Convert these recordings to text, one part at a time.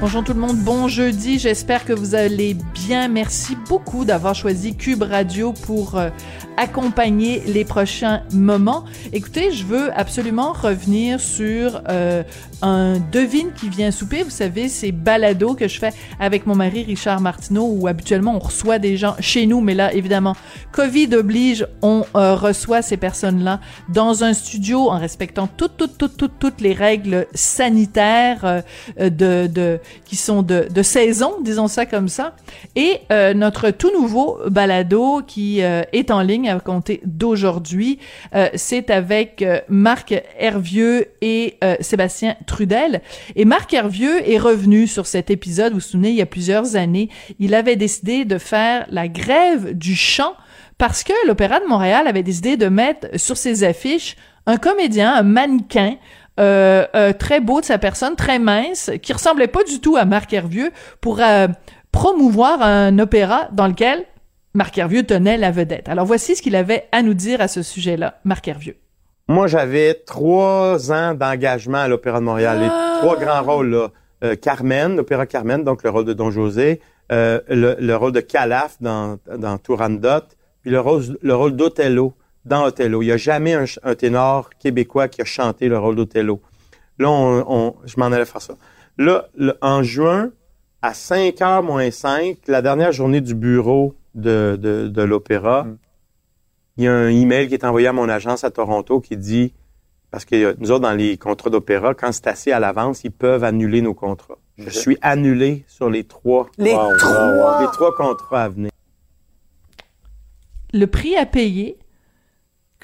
Bonjour tout le monde, bon jeudi. J'espère que vous allez bien. Merci beaucoup d'avoir choisi Cube Radio pour euh, accompagner les prochains moments. Écoutez, je veux absolument revenir sur euh, un devine qui vient souper. Vous savez, ces balados que je fais avec mon mari Richard Martineau où habituellement on reçoit des gens chez nous, mais là évidemment, Covid oblige, on euh, reçoit ces personnes-là dans un studio en respectant toutes toutes toutes toutes toutes les règles sanitaires euh, de, de qui sont de, de saison, disons ça comme ça. Et euh, notre tout nouveau balado qui est en ligne à compter d'aujourd'hui, c'est avec Marc Hervieux et Sébastien Trudel. Et Marc Hervieux est revenu sur cet épisode, vous vous souvenez, il y a plusieurs années. Il avait décidé de faire la grève du chant parce que l'Opéra de Montréal avait décidé de mettre sur ses affiches un comédien, un mannequin, euh, euh, très beau de sa personne, très mince, qui ressemblait pas du tout à Marc Hervieux, pour euh, promouvoir un opéra dans lequel Marc Hervieux tenait la vedette. Alors voici ce qu'il avait à nous dire à ce sujet-là, Marc Hervieux. Moi, j'avais trois ans d'engagement à l'Opéra de Montréal. Les Ah! trois grands rôles, là. Carmen, l'Opéra Carmen, donc le rôle de Don José, le, le rôle de Calaf dans, dans Turandot, puis le rôle, le rôle d'Othello dans Othello. Il n'y a jamais un, ténor québécois qui a chanté le rôle d'Othello. Là, on, on- je m'en allais faire ça. Là, le- en juin, à 5 heures moins 5, la dernière journée du bureau de, de, de l'Opéra, il y a un email qui est envoyé à mon agence à Toronto qui dit, parce que nous autres, dans les contrats d'opéra, quand c'est assez à l'avance, ils peuvent annuler nos contrats. Je suis annulé sur les trois, Les trois? les trois contrats à venir. le prix à payer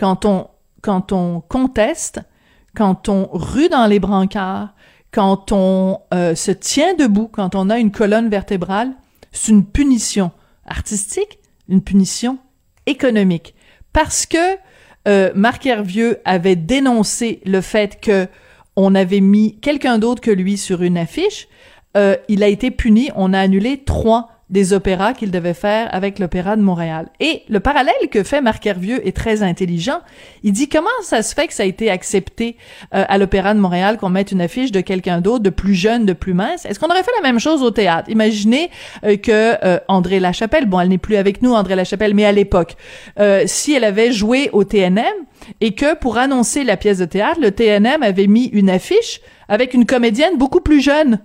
quand on conteste, quand on rue dans les brancards, quand on euh, se tient debout, quand on a une colonne vertébrale, c'est une punition artistique, une punition économique. Parce que euh, Marc Hervieux avait dénoncé le fait que on avait mis quelqu'un d'autre que lui sur une affiche, euh, il a été puni. On a annulé trois des opéras qu'il devait faire avec l'Opéra de Montréal. Et le parallèle que fait Marc Hervieux est très intelligent. Il dit comment ça se fait que ça a été accepté euh, à l'Opéra de Montréal qu'on mette une affiche de quelqu'un d'autre, de plus jeune, de plus mince? Est-ce qu'on aurait fait la même chose au théâtre? Imaginez euh, que euh, André Lachapelle, bon, elle n'est plus avec nous, André Lachapelle, mais à l'époque, euh, si elle avait joué au TNM et que pour annoncer la pièce de théâtre, le TNM avait mis une affiche avec une comédienne beaucoup plus jeune.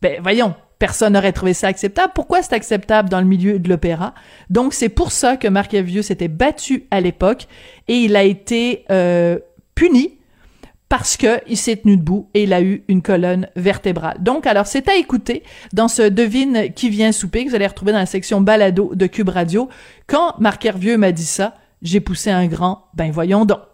Ben voyons, personne n'aurait trouvé ça acceptable. Pourquoi c'est acceptable dans le milieu de l'opéra? Donc c'est pour ça que Marc s'était battu à l'époque et il a été euh, puni parce que il s'est tenu debout et il a eu une colonne vertébrale. Donc, alors, c'est à écouter dans ce devine qui vient souper que vous allez retrouver dans la section balado de Cube Radio. Quand Marc Hervieux m'a dit ça, j'ai poussé un grand, ben voyons donc.